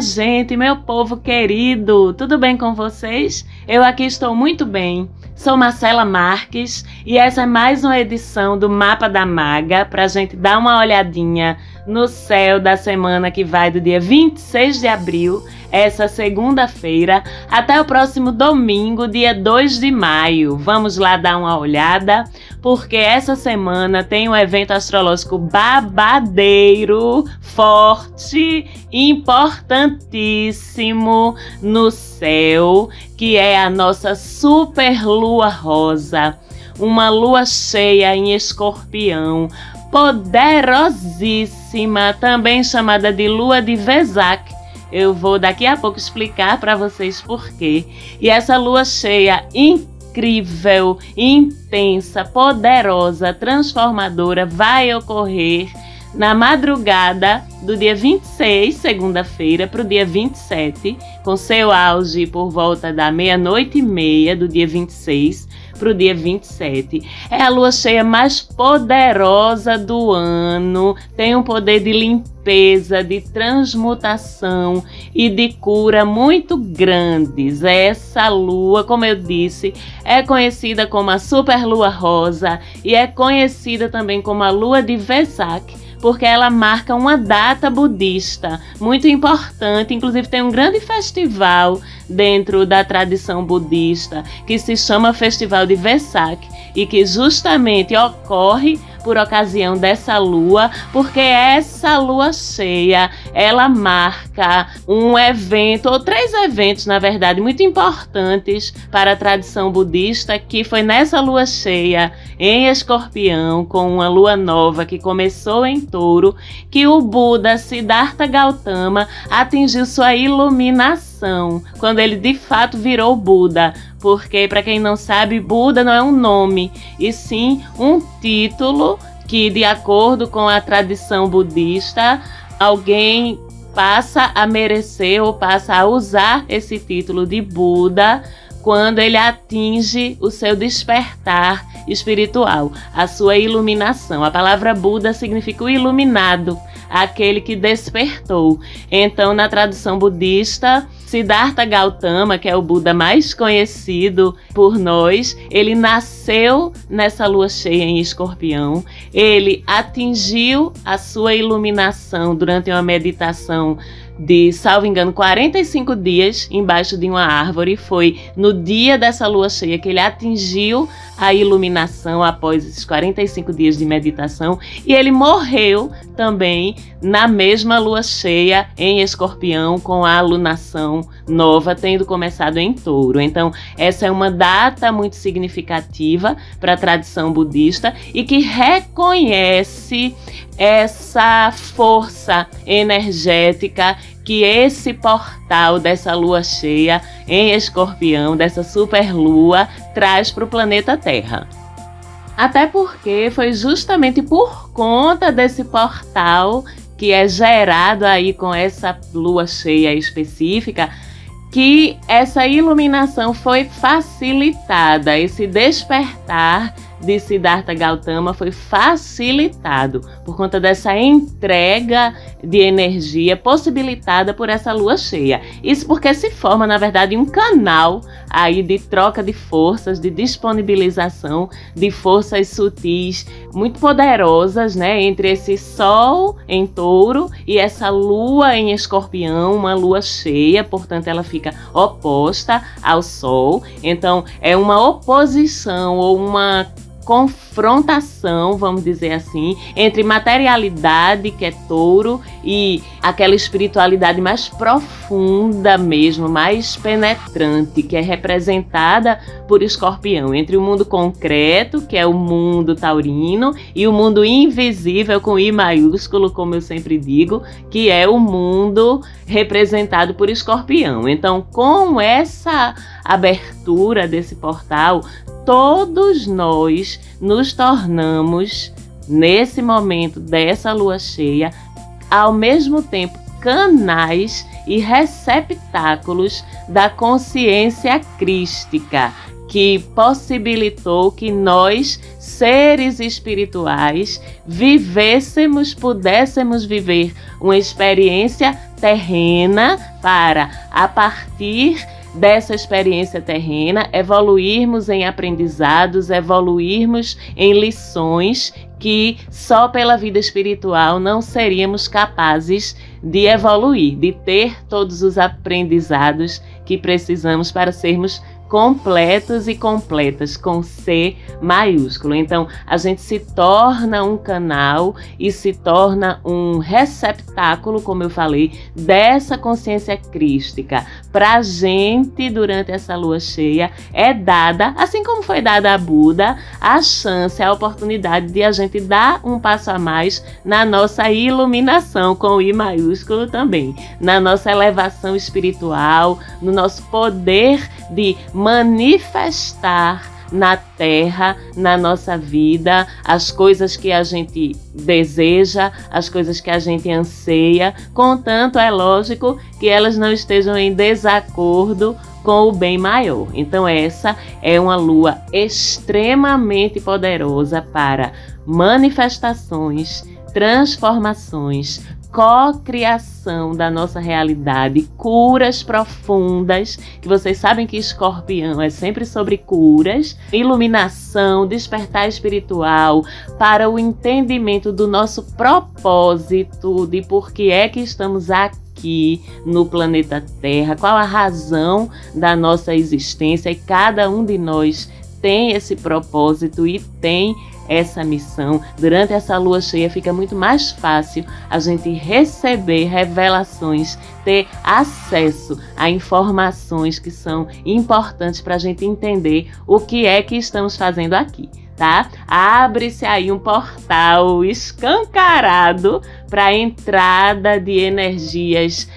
Gente, meu povo querido, tudo bem com vocês? Eu aqui estou muito bem. Sou Marcela Marques e essa é mais uma edição do Mapa da Maga para gente dar uma olhadinha no céu da semana que vai do dia 26 de abril essa segunda-feira até o próximo domingo, dia 2 de maio. Vamos lá dar uma olhada, porque essa semana tem um evento astrológico babadeiro, forte, importantíssimo no céu, que é a nossa super lua rosa. Uma lua cheia em escorpião, poderosíssima, também chamada de lua de Vesak eu vou daqui a pouco explicar para vocês por quê. E essa lua cheia incrível, intensa, poderosa, transformadora vai ocorrer na madrugada do dia 26, segunda-feira, para o dia 27, com seu auge por volta da meia-noite e meia do dia 26 para o dia 27. É a lua cheia mais poderosa do ano, tem um poder de limpeza, de transmutação e de cura muito grandes. Essa lua, como eu disse, é conhecida como a super lua rosa e é conhecida também como a lua de Vesak porque ela marca uma data budista muito importante. Inclusive, tem um grande festival dentro da tradição budista que se chama Festival de Vesak e que justamente ocorre por ocasião dessa lua, porque essa lua cheia, ela marca um evento, ou três eventos, na verdade, muito importantes para a tradição budista, que foi nessa lua cheia em Escorpião, com uma lua nova que começou em Touro, que o Buda Siddhartha Gautama atingiu sua iluminação, quando ele de fato virou Buda, porque para quem não sabe, Buda não é um nome, e sim um título que, de acordo com a tradição budista, alguém passa a merecer ou passa a usar esse título de Buda quando ele atinge o seu despertar espiritual, a sua iluminação. A palavra Buda significa o iluminado, aquele que despertou. Então, na tradução budista, Siddhartha Gautama, que é o Buda mais conhecido por nós, ele nasceu nessa lua cheia em Escorpião. Ele atingiu a sua iluminação durante uma meditação de, salvo engano, 45 dias embaixo de uma árvore. Foi no dia dessa lua cheia que ele atingiu a iluminação após esses 45 dias de meditação e ele morreu também na mesma lua cheia em Escorpião com a alunação nova tendo começado em Touro. Então, essa é uma data muito significativa para a tradição budista e que reconhece essa força energética que esse portal dessa lua cheia em Escorpião, dessa superlua, traz para o planeta Terra. Até porque foi justamente por conta desse portal que é gerado aí com essa lua cheia específica que essa iluminação foi facilitada, esse despertar de Siddhartha Gautama foi facilitado por conta dessa entrega de energia possibilitada por essa lua cheia. Isso porque se forma, na verdade, um canal aí de troca de forças, de disponibilização de forças sutis muito poderosas, né, entre esse sol em Touro e essa lua em Escorpião, uma lua cheia, portanto ela fica oposta ao sol. Então é uma oposição ou uma confrontação, vamos dizer assim, entre materialidade, que é touro, e aquela espiritualidade mais profunda mesmo, mais penetrante, que é representada por escorpião, entre o mundo concreto, que é o mundo taurino, e o mundo invisível, com I maiúsculo, como eu sempre digo, que é o mundo representado por escorpião. Então, com essa abertura desse portal, todos nós nos tornamos, nesse momento dessa lua cheia, ao mesmo tempo canais e receptáculos da consciência crística, que possibilitou que nós, seres espirituais, vivêssemos, pudéssemos viver uma experiência terrena para, a partir dessa experiência terrena, evoluirmos em aprendizados, evoluirmos em lições que só pela vida espiritual não seríamos capazes de evoluir, de ter todos os aprendizados que precisamos para sermos completos e completas com C maiúsculo. Então, a gente se torna um canal e se torna um receptáculo, como eu falei, dessa consciência crística. Para a gente, durante essa lua cheia, é dada, assim como foi dada a Buda, a chance, a oportunidade de a gente dar um passo a mais na nossa iluminação, com I maiúsculo também, na nossa elevação espiritual, no nosso poder de manifestar na terra, na nossa vida, as coisas que a gente deseja, as coisas que a gente anseia, contanto é lógico que elas não estejam em desacordo com o bem maior. Então essa é uma lua extremamente poderosa para manifestações, transformações, co-criação da nossa realidade, curas profundas, que vocês sabem que escorpião é sempre sobre curas, iluminação, despertar espiritual, para o entendimento do nosso propósito, de por que é que estamos aqui no planeta Terra, qual a razão da nossa existência e cada um de nós tem esse propósito e tem essa missão, durante essa lua cheia fica muito mais fácil a gente receber revelações, ter acesso a informações que são importantes para a gente entender o que é que estamos fazendo aqui. Tá? Abre-se aí um portal escancarado para a entrada de energias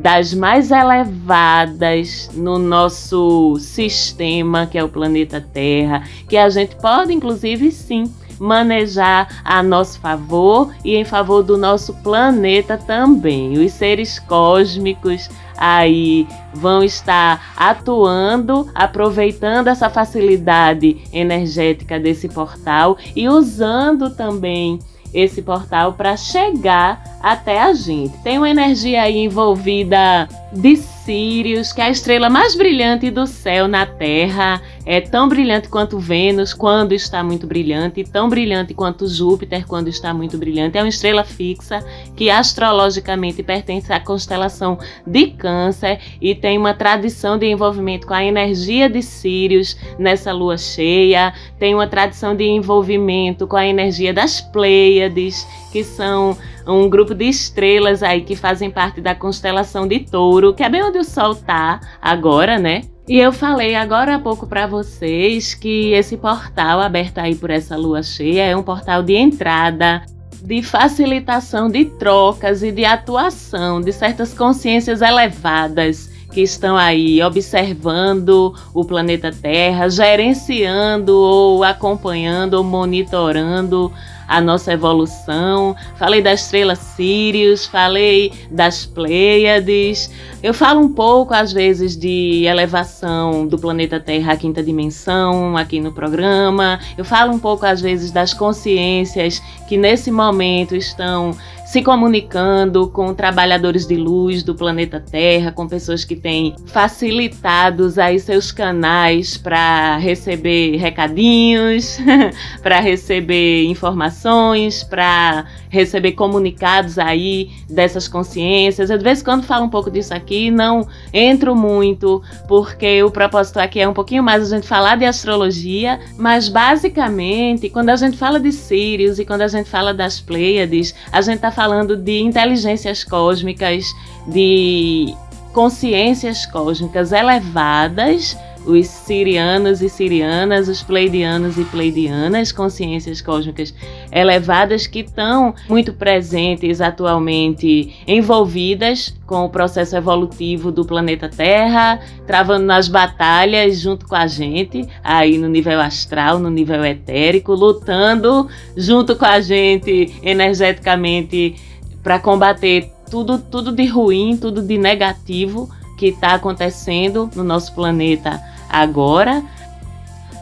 das mais elevadas no nosso sistema, que é o planeta Terra, que a gente pode, inclusive, sim, manejar a nosso favor e em favor do nosso planeta também. Os seres cósmicos aí vão estar atuando, aproveitando essa facilidade energética desse portal e usando também esse portal para chegar até a gente. Tem uma energia aí envolvida de Sirius, que é a estrela mais brilhante do céu na Terra. É tão brilhante quanto Vênus quando está muito brilhante, tão brilhante quanto Júpiter quando está muito brilhante. É uma estrela fixa que astrologicamente pertence à constelação de Câncer e tem uma tradição de envolvimento com a energia de Sirius nessa lua cheia. Tem uma tradição de envolvimento com a energia das Pleiades, que são um grupo de estrelas aí que fazem parte da constelação de Touro, que é bem onde o Sol tá agora, né? E eu falei agora há pouco para vocês que esse portal aberto aí por essa lua cheia é um portal de entrada, de facilitação de trocas e de atuação de certas consciências elevadas que estão aí observando o planeta Terra, gerenciando ou acompanhando ou monitorando a nossa evolução. Falei da estrela Sirius, falei das Pleiades. Eu falo um pouco, às vezes, de elevação do planeta Terra à quinta dimensão aqui no programa. Eu falo um pouco, às vezes, das consciências que nesse momento estão se comunicando com trabalhadores de luz do planeta Terra, com pessoas que têm facilitados aí seus canais para receber recadinhos, para receber informações, para receber comunicados aí dessas consciências. Eu de vez em quando falo um pouco disso aqui, não entro muito, porque o propósito aqui é um pouquinho mais a gente falar de astrologia, mas basicamente, quando a gente fala de Sirius e quando a gente fala das Pleiades, a gente está falando de inteligências cósmicas, de consciências cósmicas elevadas os sirianos e sirianas, os pleidianos e pleidianas, consciências cósmicas elevadas que estão muito presentes atualmente, envolvidas com o processo evolutivo do planeta Terra, travando nas batalhas junto com a gente, aí no nível astral, no nível etérico, lutando junto com a gente energeticamente para combater tudo, tudo de ruim, tudo de negativo que está acontecendo no nosso planeta agora.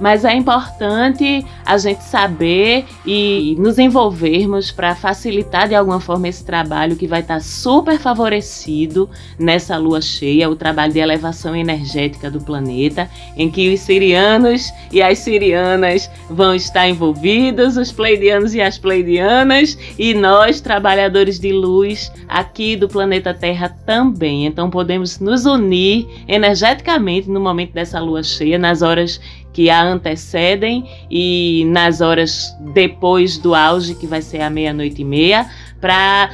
Mas é importante a gente saber e nos envolvermos para facilitar de alguma forma esse trabalho que vai estar tá super favorecido nessa lua cheia, o trabalho de elevação energética do planeta, em que os sirianos e as sirianas vão estar envolvidos, os pleidianos e as pleidianas, e nós, trabalhadores de luz aqui do planeta Terra também. Então podemos nos unir energeticamente no momento dessa lua cheia, nas horas que a antecedem e nas horas depois do auge, que vai ser a meia-noite e meia, para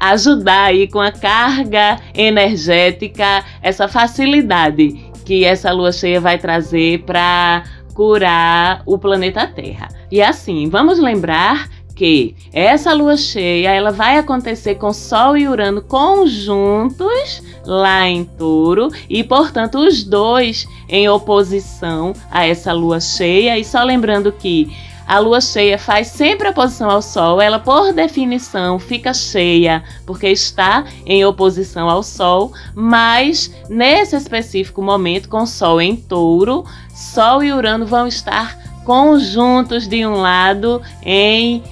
ajudar aí com a carga energética, essa facilidade que essa lua cheia vai trazer para curar o planeta Terra. E assim, vamos lembrar que essa lua cheia ela vai acontecer com Sol e Urano conjuntos lá em Touro e, portanto, os dois em oposição a essa lua cheia. E só lembrando que a lua cheia faz sempre oposição ao Sol, ela por definição fica cheia porque está em oposição ao Sol, mas nesse específico momento, com Sol em touro, Sol e Urano vão estar conjuntos de um lado em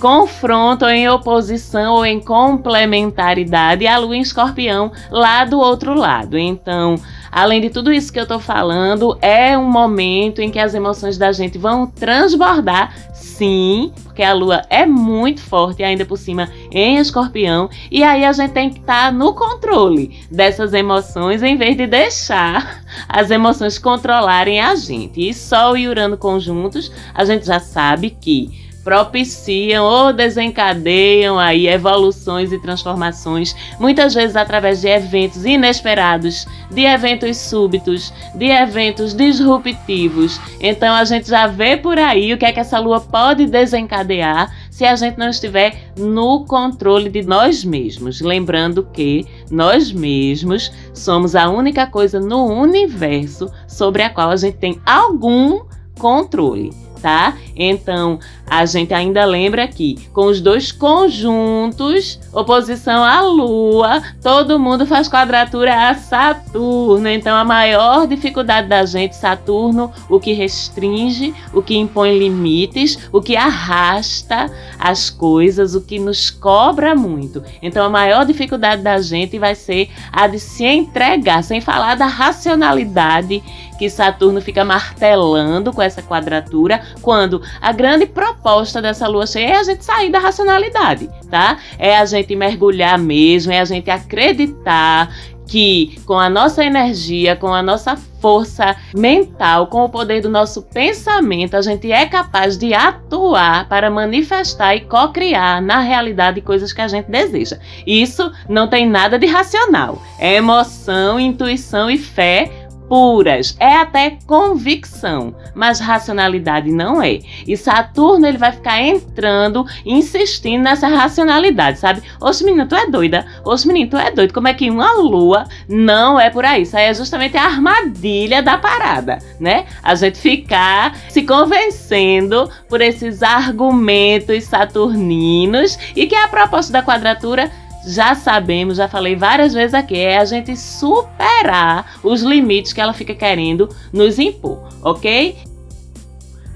confronto, em oposição ou em complementaridade, a lua em escorpião lá do outro lado. Então, além de tudo isso que eu tô falando, é um momento em que as emoções da gente vão transbordar, sim, porque a lua é muito forte, ainda por cima em escorpião, e aí a gente tem que estar tá no controle dessas emoções em vez de deixar as emoções controlarem a gente. E Sol e Urano conjuntos, a gente já sabe que propiciam ou desencadeiam aí evoluções e transformações, muitas vezes através de eventos inesperados, de eventos súbitos, de eventos disruptivos. Então a gente já vê por aí o que é que essa lua pode desencadear se a gente não estiver no controle de nós mesmos. Lembrando que nós mesmos somos a única coisa no universo sobre a qual a gente tem algum controle tá? Então, a gente ainda lembra aqui, com os dois conjuntos, oposição à Lua, todo mundo faz quadratura a Saturno. Então, a maior dificuldade da gente, Saturno, o que restringe, o que impõe limites, o que arrasta as coisas, o que nos cobra muito. Então, a maior dificuldade da gente vai ser a de se entregar, sem falar da racionalidade que Saturno fica martelando com essa quadratura, quando a grande proposta dessa lua cheia é a gente sair da racionalidade, tá? É a gente mergulhar mesmo, é a gente acreditar que com a nossa energia, com a nossa força mental, com o poder do nosso pensamento, a gente é capaz de atuar para manifestar e co-criar na realidade coisas que a gente deseja. Isso não tem nada de racional. É emoção, intuição e fé puras, é até convicção, mas racionalidade não é. E Saturno ele vai ficar entrando, insistindo nessa racionalidade, sabe? Oxe, menina, tu é doida. Oxe, menino, tu é doido. Como é que uma lua não é por aí? Isso aí é justamente a armadilha da parada, né? A gente ficar se convencendo por esses argumentos saturninos e que a proposta da quadratura já sabemos, já falei várias vezes aqui, é a gente superar os limites que ela fica querendo nos impor, ok?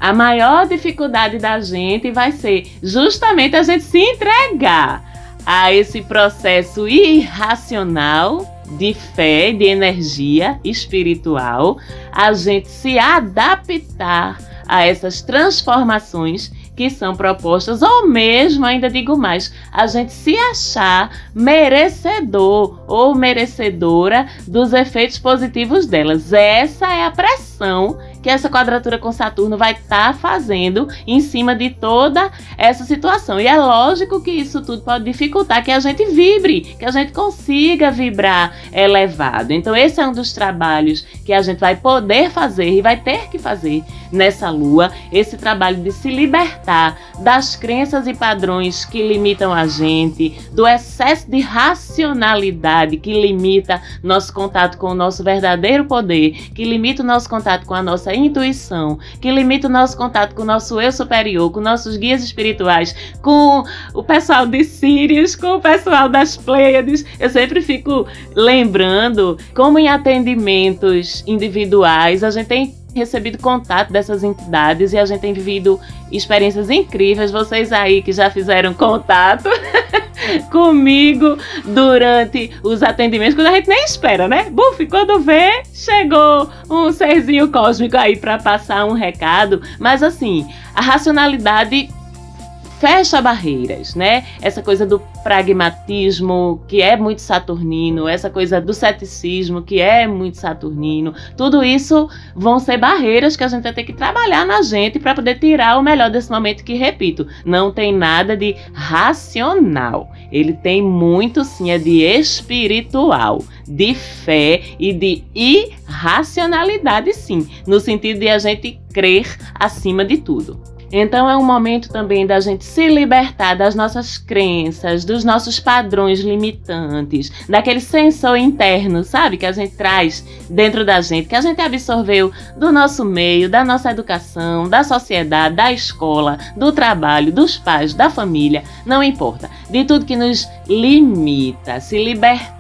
A maior dificuldade da gente vai ser justamente a gente se entregar a esse processo irracional de fé, de energia espiritual, a gente se adaptar a essas transformações que são propostas, ou mesmo, ainda digo mais, a gente se achar merecedor ou merecedora dos efeitos positivos delas. Essa é a pressão que essa quadratura com Saturno vai estar tá fazendo em cima de toda essa situação. E é lógico que isso tudo pode dificultar que a gente vibre, que a gente consiga vibrar elevado. Então, esse é um dos trabalhos que a gente vai poder fazer e vai ter que fazer nessa lua, esse trabalho de se libertar das crenças e padrões que limitam a gente, do excesso de racionalidade que limita nosso contato com o nosso verdadeiro poder, que limita o nosso contato com a nossa nossa intuição, que limita o nosso contato com o nosso eu superior, com nossos guias espirituais, com o pessoal de Sirius, com o pessoal das Pleiades. Eu sempre fico lembrando como em atendimentos individuais a gente tem recebido contato dessas entidades e a gente tem vivido experiências incríveis. Vocês aí que já fizeram contato comigo durante os atendimentos, quando a gente nem espera, né? Buf, quando vê, chegou um serzinho cósmico aí para passar um recado. Mas assim, a racionalidade fecha barreiras, né? Essa coisa do pragmatismo, que é muito saturnino, essa coisa do ceticismo, que é muito saturnino, tudo isso vão ser barreiras que a gente vai ter que trabalhar na gente para poder tirar o melhor desse momento que, repito, não tem nada de racional. Ele tem muito sim é de espiritual, de fé e de irracionalidade sim, no sentido de a gente crer acima de tudo. Então é um momento também da gente se libertar das nossas crenças, dos nossos padrões limitantes, daquele sensor interno, sabe, que a gente traz dentro da gente, que a gente absorveu do nosso meio, da nossa educação, da sociedade, da escola, do trabalho, dos pais, da família, não importa, de tudo que nos limita, se libertar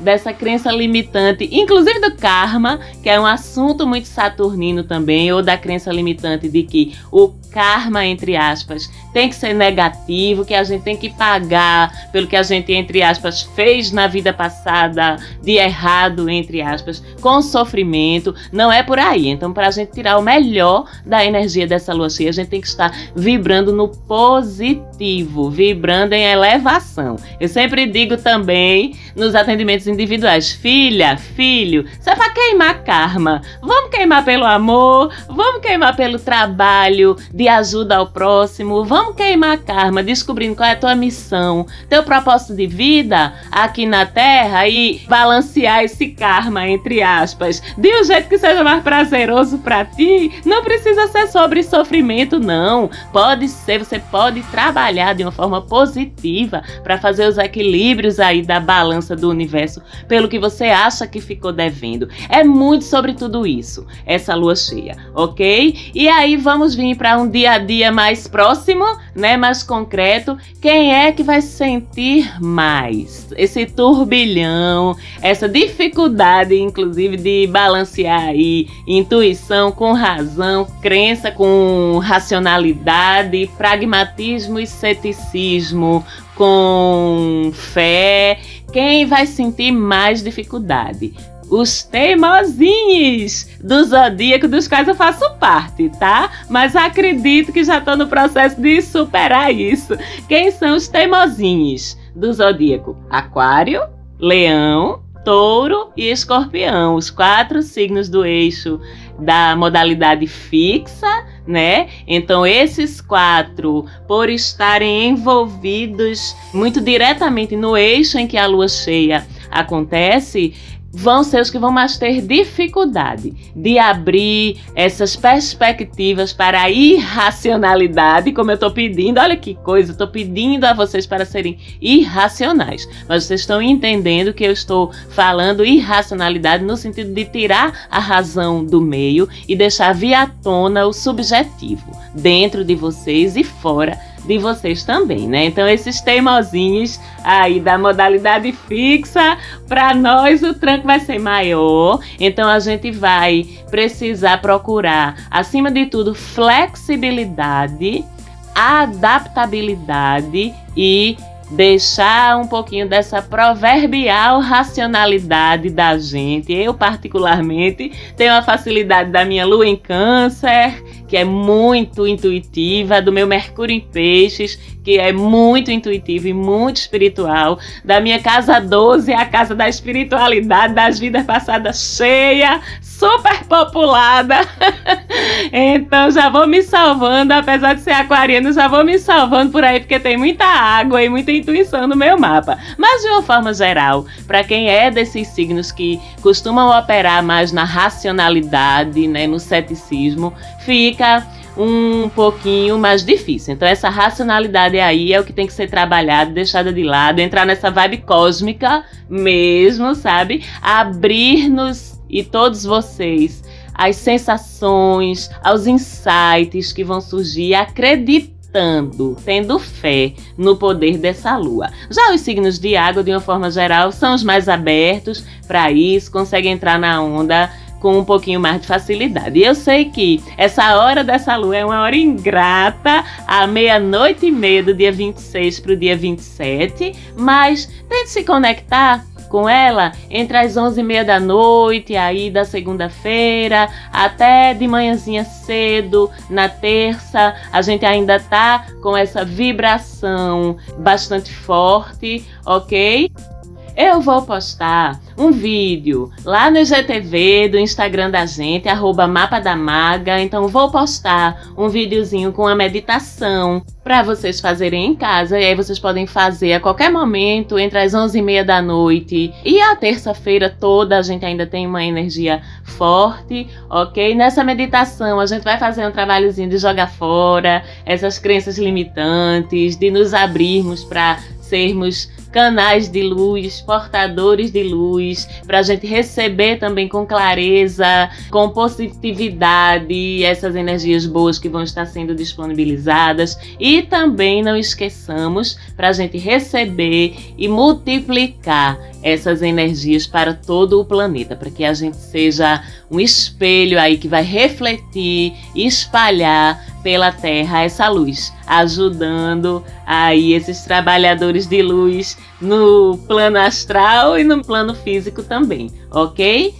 dessa crença limitante, inclusive do karma, que é um assunto muito saturnino também, ou da crença limitante de que o karma, entre aspas, tem que ser negativo, que a gente tem que pagar pelo que a gente, entre aspas, fez na vida passada de errado, entre aspas, com sofrimento. Não é por aí. Então, para a gente tirar o melhor da energia dessa lua cheia, a gente tem que estar vibrando no positivo, vibrando em elevação. Eu sempre digo também nos atendimentos individuais: filha, filho, isso é para queimar karma. Vamos queimar pelo amor, vamos queimar pelo trabalho de ajuda ao próximo, vamos queimar karma, descobrindo qual é a tua missão, teu propósito de vida aqui na Terra e balancear esse karma, entre aspas, de um jeito que seja mais prazeroso para ti. Não precisa ser sobre sofrimento, não. Pode ser, você pode trabalhar de uma forma positiva para fazer os equilíbrios aí da balança do universo pelo que você acha que ficou devendo. É muito sobre tudo isso, essa lua cheia, ok? E aí vamos vir para um dia a dia mais próximo, né, mais concreto, quem é que vai sentir mais esse turbilhão, essa dificuldade, inclusive, de balancear aí intuição com razão, crença com racionalidade, pragmatismo e ceticismo, com fé, quem vai sentir mais dificuldade? Os teimosinhos do zodíaco, dos quais eu faço parte, tá? Mas acredito que já estou no processo de superar isso. Quem são os teimosinhos do zodíaco? Aquário, Leão, Touro e Escorpião, os quatro signos do eixo da modalidade fixa, né? Então, esses quatro, por estarem envolvidos muito diretamente no eixo em que a lua cheia acontece, vão ser os que vão mais ter dificuldade de abrir essas perspectivas para a irracionalidade, como eu estou pedindo. Olha que coisa, estou pedindo a vocês para serem irracionais. Mas vocês estão entendendo que eu estou falando irracionalidade no sentido de tirar a razão do meio e deixar via tona o subjetivo dentro de vocês e fora de vocês também, né? Então, esses teimosinhos aí da modalidade fixa, para nós o tranco vai ser maior. Então, a gente vai precisar procurar, acima de tudo, flexibilidade, adaptabilidade e deixar um pouquinho dessa proverbial racionalidade da gente. Eu, particularmente, tenho a facilidade da minha lua em Câncer, que é muito intuitiva, do meu Mercúrio em Peixes, que é muito intuitivo e muito espiritual, da minha casa 12, a casa da espiritualidade, das vidas passadas cheia, super populada. então já vou me salvando, apesar de ser aquariano, já vou me salvando por aí, porque tem muita água e muita intuição no meu mapa. Mas de uma forma geral, para quem é desses signos que costumam operar mais na racionalidade, né, no ceticismo, fica um pouquinho mais difícil. Então, essa racionalidade aí é o que tem que ser trabalhado, deixada de lado, entrar nessa vibe cósmica mesmo, sabe? Abrir-nos e todos vocês as sensações, aos insights que vão surgir, acreditando, tendo fé no poder dessa lua. Já os signos de água, de uma forma geral, são os mais abertos para isso, conseguem entrar na onda com um pouquinho mais de facilidade. E eu sei que essa hora dessa lua é uma hora ingrata, à meia-noite e meia do dia 26 para o dia 27, mas tente se conectar com ela entre as 11h30 da noite, aí da segunda-feira, até de manhãzinha cedo, na terça. A gente ainda tá com essa vibração bastante forte, ok? Eu vou postar um vídeo lá no IGTV do Instagram da gente, arroba Mapa da Maga. Então vou postar um videozinho com a meditação para vocês fazerem em casa. E aí vocês podem fazer a qualquer momento, entre as 11h30 da noite e a terça-feira toda. A gente ainda tem uma energia forte, ok? Nessa meditação a gente vai fazer um trabalhozinho de jogar fora essas crenças limitantes, de nos abrirmos para sermos canais de luz, portadores de luz, para a gente receber também com clareza, com positividade essas energias boas que vão estar sendo disponibilizadas. E também não esqueçamos para a gente receber e multiplicar essas energias para todo o planeta, para que a gente seja um espelho aí que vai refletir e espalhar pela Terra essa luz, ajudando aí esses trabalhadores de luz no plano astral e no plano físico também, ok?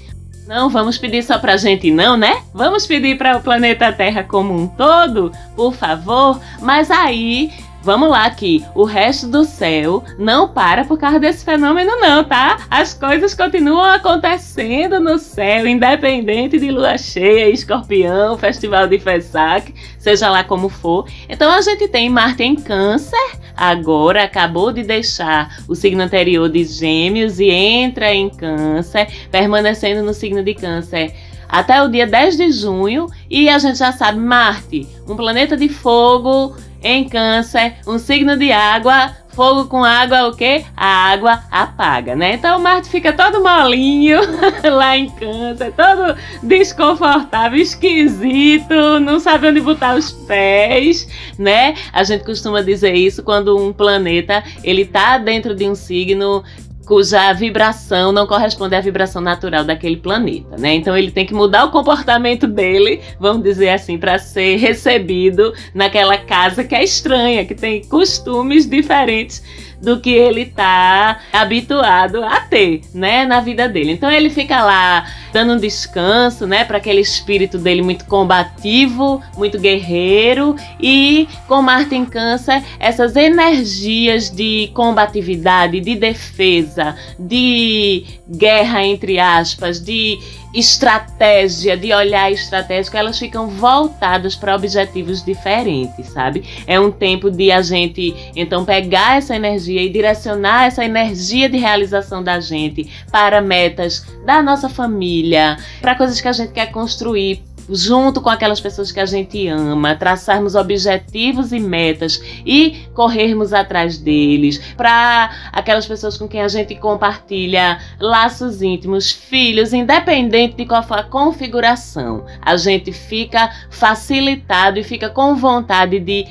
Não vamos pedir só pra gente, não, né? Vamos pedir para o planeta Terra como um todo, por favor. Mas aí Vamos lá que o resto do céu não para por causa desse fenômeno não, tá? As coisas continuam acontecendo no céu, independente de lua cheia, escorpião, festival de Fesak, seja lá como for. Então a gente tem Marte em câncer, agora acabou de deixar o signo anterior de gêmeos e entra em câncer, permanecendo no signo de câncer até o dia 10 de junho. E a gente já sabe, Marte, um planeta de fogo em Câncer, um signo de água, fogo com água, o quê? A água apaga, né? Então o Marte fica todo molinho lá em Câncer, todo desconfortável, esquisito, não sabe onde botar os pés, né? A gente costuma dizer isso quando um planeta ele tá dentro de um signo cuja vibração não corresponde à vibração natural daquele planeta, né? Então ele tem que mudar o comportamento dele, vamos dizer assim, para ser recebido naquela casa que é estranha, que tem costumes diferentes do que ele está habituado a ter, né, na vida dele. Então ele fica lá dando um descanso, né, para aquele espírito dele muito combativo, muito guerreiro e com Marte em Câncer, essas energias de combatividade, de defesa, de guerra entre aspas, de estratégia, de olhar estratégico, elas ficam voltadas para objetivos diferentes, sabe? É um tempo de a gente então pegar essa energia e direcionar essa energia de realização da gente para metas da nossa família, para coisas que a gente quer construir junto com aquelas pessoas que a gente ama, traçarmos objetivos e metas e corrermos atrás deles, para aquelas pessoas com quem a gente compartilha laços íntimos, filhos, independente de qual for a configuração, a gente fica facilitado e fica com vontade de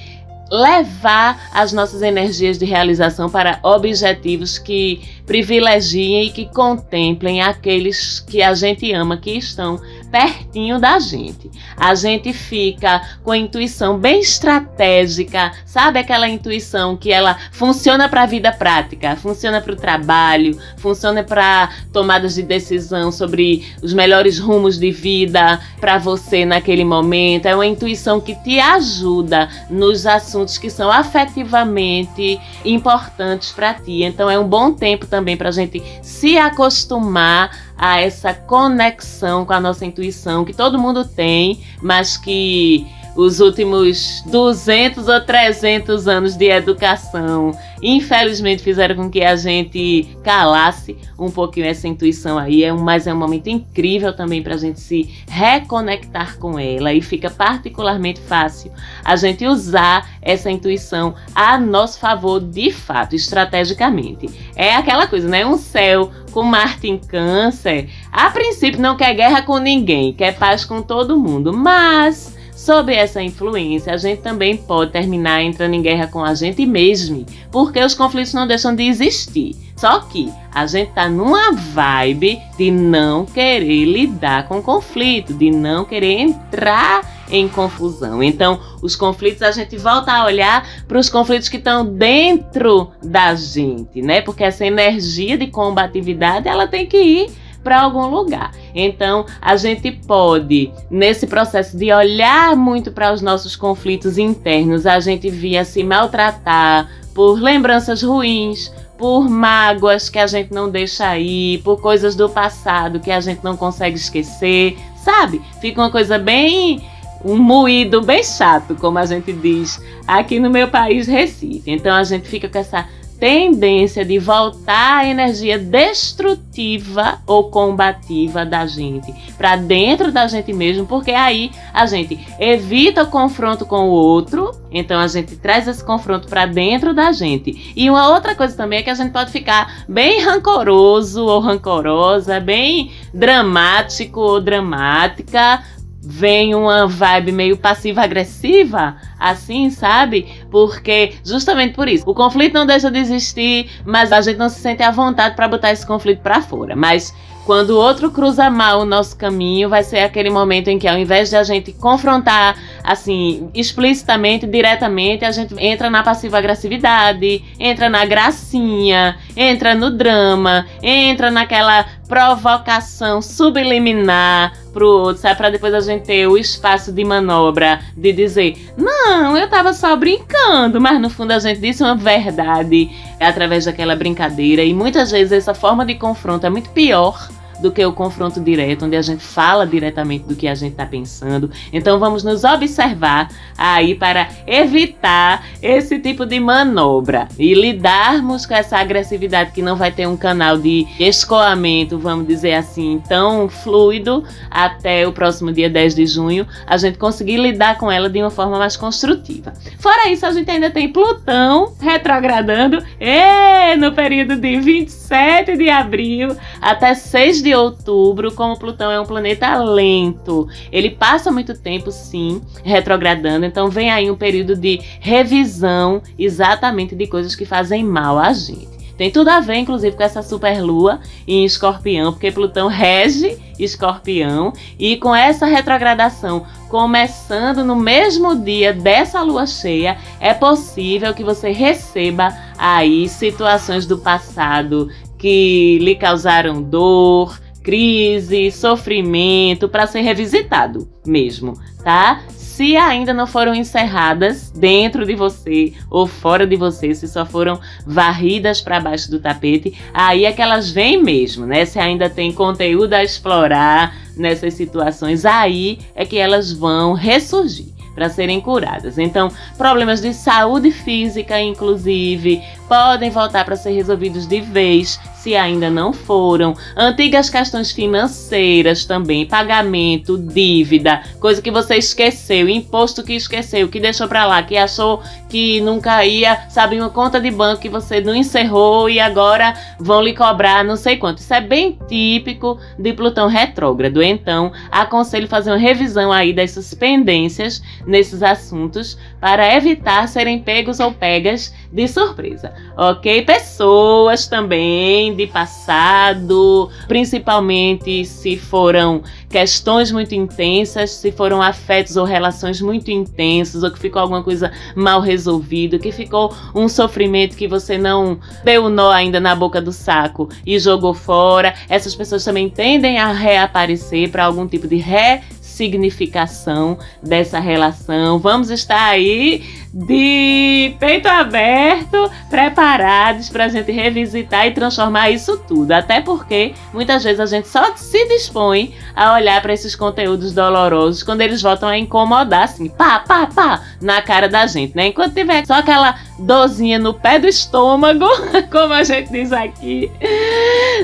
levar as nossas energias de realização para objetivos que privilegiem e que contemplem aqueles que a gente ama, que estão pertinho da gente. A gente fica com a intuição bem estratégica, sabe aquela intuição que ela funciona para a vida prática, funciona para o trabalho, funciona para tomadas de decisão sobre os melhores rumos de vida para você naquele momento. É uma intuição que te ajuda nos assuntos que são afetivamente importantes para ti. Então é um bom tempo também para a gente se acostumar a essa conexão com a nossa intuição que todo mundo tem, mas que os últimos 200 ou 300 anos de educação, infelizmente, fizeram com que a gente calasse um pouquinho essa intuição aí. É um, mas é um momento incrível também para a gente se reconectar com ela e fica particularmente fácil a gente usar essa intuição a nosso favor de fato, estrategicamente. É aquela coisa, né? Um céu com Marte em Câncer, a princípio não quer guerra com ninguém, quer paz com todo mundo, mas Sob essa influência, a gente também pode terminar entrando em guerra com a gente mesmo, porque os conflitos não deixam de existir. Só que a gente tá numa vibe de não querer lidar com conflito, de não querer entrar em confusão. Então, os conflitos a gente volta a olhar para os conflitos que estão dentro da gente, né? Porque essa energia de combatividade, ela tem que ir para algum lugar. Então, a gente pode, nesse processo de olhar muito para os nossos conflitos internos, a gente via se maltratar por lembranças ruins, por mágoas que a gente não deixa ir, por coisas do passado que a gente não consegue esquecer, sabe? Fica uma coisa bem um moído bem chato, como a gente diz aqui no meu país, Recife. Então a gente fica com essa tendência de voltar a energia destrutiva ou combativa da gente para dentro da gente mesmo, porque aí a gente evita o confronto com o outro, então a gente traz esse confronto para dentro da gente. E uma outra coisa também é que a gente pode ficar bem rancoroso ou rancorosa, bem dramático ou dramática vem uma vibe meio passiva-agressiva, assim, sabe? Porque justamente por isso, o conflito não deixa de existir, mas a gente não se sente à vontade para botar esse conflito para fora. Mas quando o outro cruza mal o nosso caminho, vai ser aquele momento em que, ao invés de a gente confrontar, assim, explicitamente, diretamente, a gente entra na passiva-agressividade, entra na gracinha, entra no drama, entra naquela provocação subliminar pro outro, sabe? Pra depois a gente ter o espaço de manobra de dizer: Não, eu tava só brincando, mas no fundo a gente disse uma verdade através daquela brincadeira. E muitas vezes essa forma de confronto é muito pior do que o confronto direto, onde a gente fala diretamente do que a gente está pensando. Então vamos nos observar aí para evitar esse tipo de manobra e lidarmos com essa agressividade que não vai ter um canal de escoamento, vamos dizer assim, tão fluido até o próximo dia 10 de junho, a gente conseguir lidar com ela de uma forma mais construtiva. Fora isso, a gente ainda tem Plutão retrogradando e no período de 27 de abril até 6 de outubro, como Plutão é um planeta lento, ele passa muito tempo, sim, retrogradando. Então vem aí um período de revisão exatamente de coisas que fazem mal a gente. Tem tudo a ver, inclusive, com essa superlua em escorpião, porque Plutão rege escorpião e com essa retrogradação começando no mesmo dia dessa lua cheia, é possível que você receba aí situações do passado que lhe causaram dor, crise, sofrimento para ser revisitado mesmo, tá? Se ainda não foram encerradas dentro de você ou fora de você, se só foram varridas para baixo do tapete, aí é que elas vêm mesmo, né? Se ainda tem conteúdo a explorar nessas situações, aí é que elas vão ressurgir para serem curadas. Então, problemas de saúde física, inclusive, podem voltar para ser resolvidos de vez, se ainda não foram. Antigas questões financeiras também, pagamento, dívida, coisa que você esqueceu, imposto que esqueceu, que deixou para lá, que achou que nunca ia, sabe, uma conta de banco que você não encerrou e agora vão lhe cobrar não sei quanto. Isso é bem típico de Plutão retrógrado. Então, aconselho fazer uma revisão aí dessas pendências nesses assuntos para evitar serem pegos ou pegas de surpresa, ok? Pessoas também de passado, principalmente se foram questões muito intensas, se foram afetos ou relações muito intensos, ou que ficou alguma coisa mal resolvida, que ficou um sofrimento que você não deu nó ainda na boca do saco e jogou fora. Essas pessoas também tendem a reaparecer para algum tipo de ressignificação dessa relação. Vamos estar aí de peito aberto, preparados para a gente revisitar e transformar isso tudo. Até porque muitas vezes a gente só se dispõe a olhar para esses conteúdos dolorosos quando eles voltam a incomodar, assim, pá, pá, pá, na cara da gente, né? Enquanto tiver só aquela dorzinha no pé do estômago, como a gente diz aqui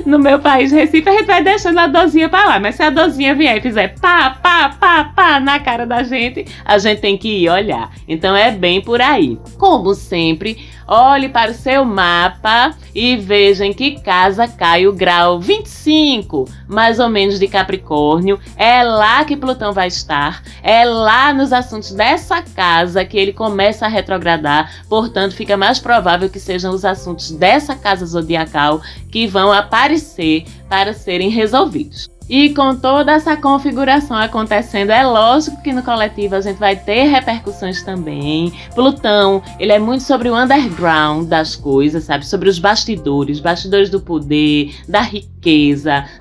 no meu país, Recife, a gente vai deixando a dorzinha para lá. Mas se a dorzinha vier e fizer pá, pá, pá, pá na cara da gente, a gente tem que ir olhar. Então é bem por aí. Como sempre, olhe para o seu mapa e veja em que casa cai o grau 25, mais ou menos de Capricórnio. É lá que Plutão vai estar, é lá nos assuntos dessa casa que ele começa a retrogradar, portanto, fica mais provável que sejam os assuntos dessa casa zodiacal que vão aparecer para serem resolvidos. E com toda essa configuração acontecendo, é lógico que no coletivo a gente vai ter repercussões também. Plutão, ele é muito sobre o underground das coisas, sabe? Sobre os bastidores, bastidores do poder, da riqueza,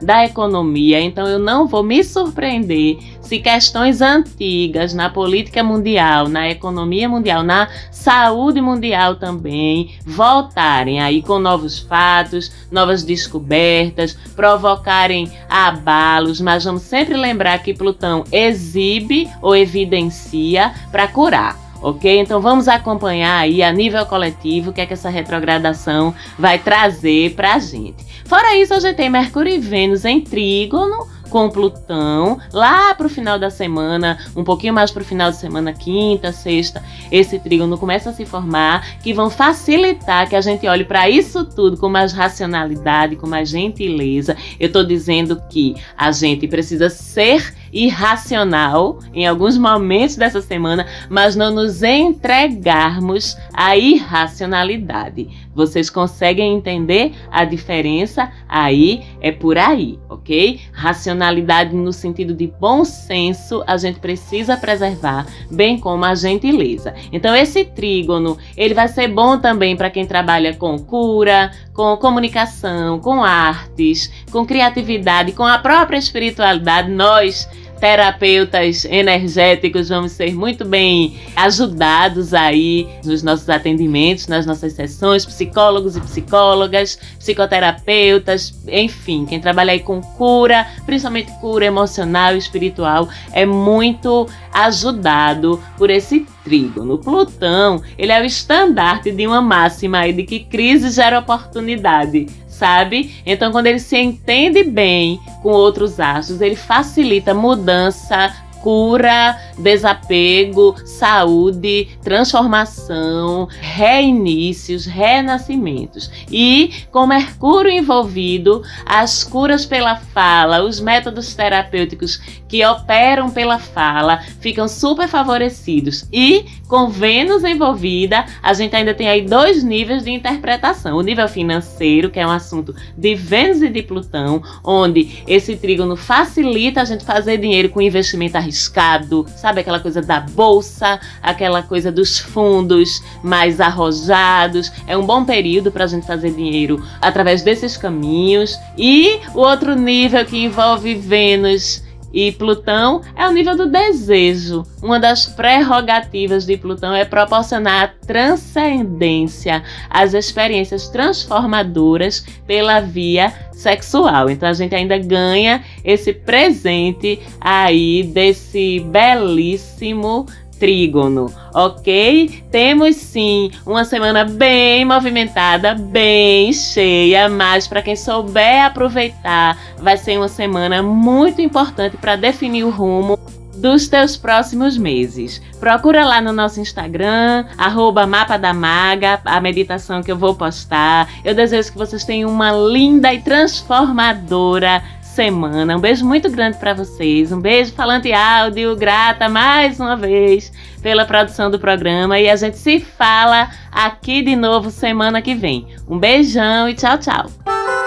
da economia. Então eu não vou me surpreender se questões antigas na política mundial, na economia mundial, na saúde mundial também voltarem aí com novos fatos, novas descobertas, provocarem abalos, mas vamos sempre lembrar que Plutão exibe ou evidencia para curar ok? Então vamos acompanhar aí a nível coletivo o que é que essa retrogradação vai trazer para a gente. Fora isso, a gente tem Mercúrio e Vênus em trígono com Plutão lá para o final da semana, um pouquinho mais para o final de semana, quinta, sexta, esse trígono começa a se formar, que vão facilitar que a gente olhe para isso tudo com mais racionalidade, com mais gentileza. Eu estou dizendo que a gente precisa ser irracional em alguns momentos dessa semana, mas não nos entregarmos à irracionalidade. Vocês conseguem entender a diferença? Aí é por aí, ok? Racionalidade no sentido de bom senso a gente precisa preservar, bem como a gentileza. Então esse trígono ele vai ser bom também para quem trabalha com cura, com comunicação, com artes, com criatividade, com a própria espiritualidade. Nós terapeutas energéticos vamos ser muito bem ajudados aí nos nossos atendimentos, nas nossas sessões, psicólogos e psicólogas, psicoterapeutas, enfim, quem trabalha aí com cura, principalmente cura emocional e espiritual, é muito ajudado por esse trígono. Plutão, ele é o estandarte de uma máxima aí de que crise gera oportunidade sabe? Então, quando ele se entende bem com outros astros, ele facilita mudança, cura, desapego, saúde, transformação, reinícios, renascimentos. E com Mercúrio envolvido, as curas pela fala, os métodos terapêuticos que operam pela fala ficam super favorecidos. E com Vênus envolvida, a gente ainda tem aí dois níveis de interpretação. O nível financeiro, que é um assunto de Vênus e de Plutão, onde esse trígono facilita a gente fazer dinheiro com investimento sabe aquela coisa da bolsa, aquela coisa dos fundos mais arrojados. É um bom período para a gente fazer dinheiro através desses caminhos. E o outro nível que envolve Vênus e Plutão é o nível do desejo. Uma das prerrogativas de Plutão é proporcionar a transcendência, as experiências transformadoras pela via sexual. Então a gente ainda ganha esse presente aí desse belíssimo trígono, ok? Temos sim uma semana bem movimentada, bem cheia, mas para quem souber aproveitar, vai ser uma semana muito importante para definir o rumo dos teus próximos meses. Procura lá no nosso Instagram, arroba Mapa da Maga, a meditação que eu vou postar. Eu desejo que vocês tenham uma linda e transformadora semana. Um beijo muito grande para vocês. Um beijo falante áudio, grata mais uma vez pela produção do programa e a gente se fala aqui de novo semana que vem. Um beijão e tchau, tchau.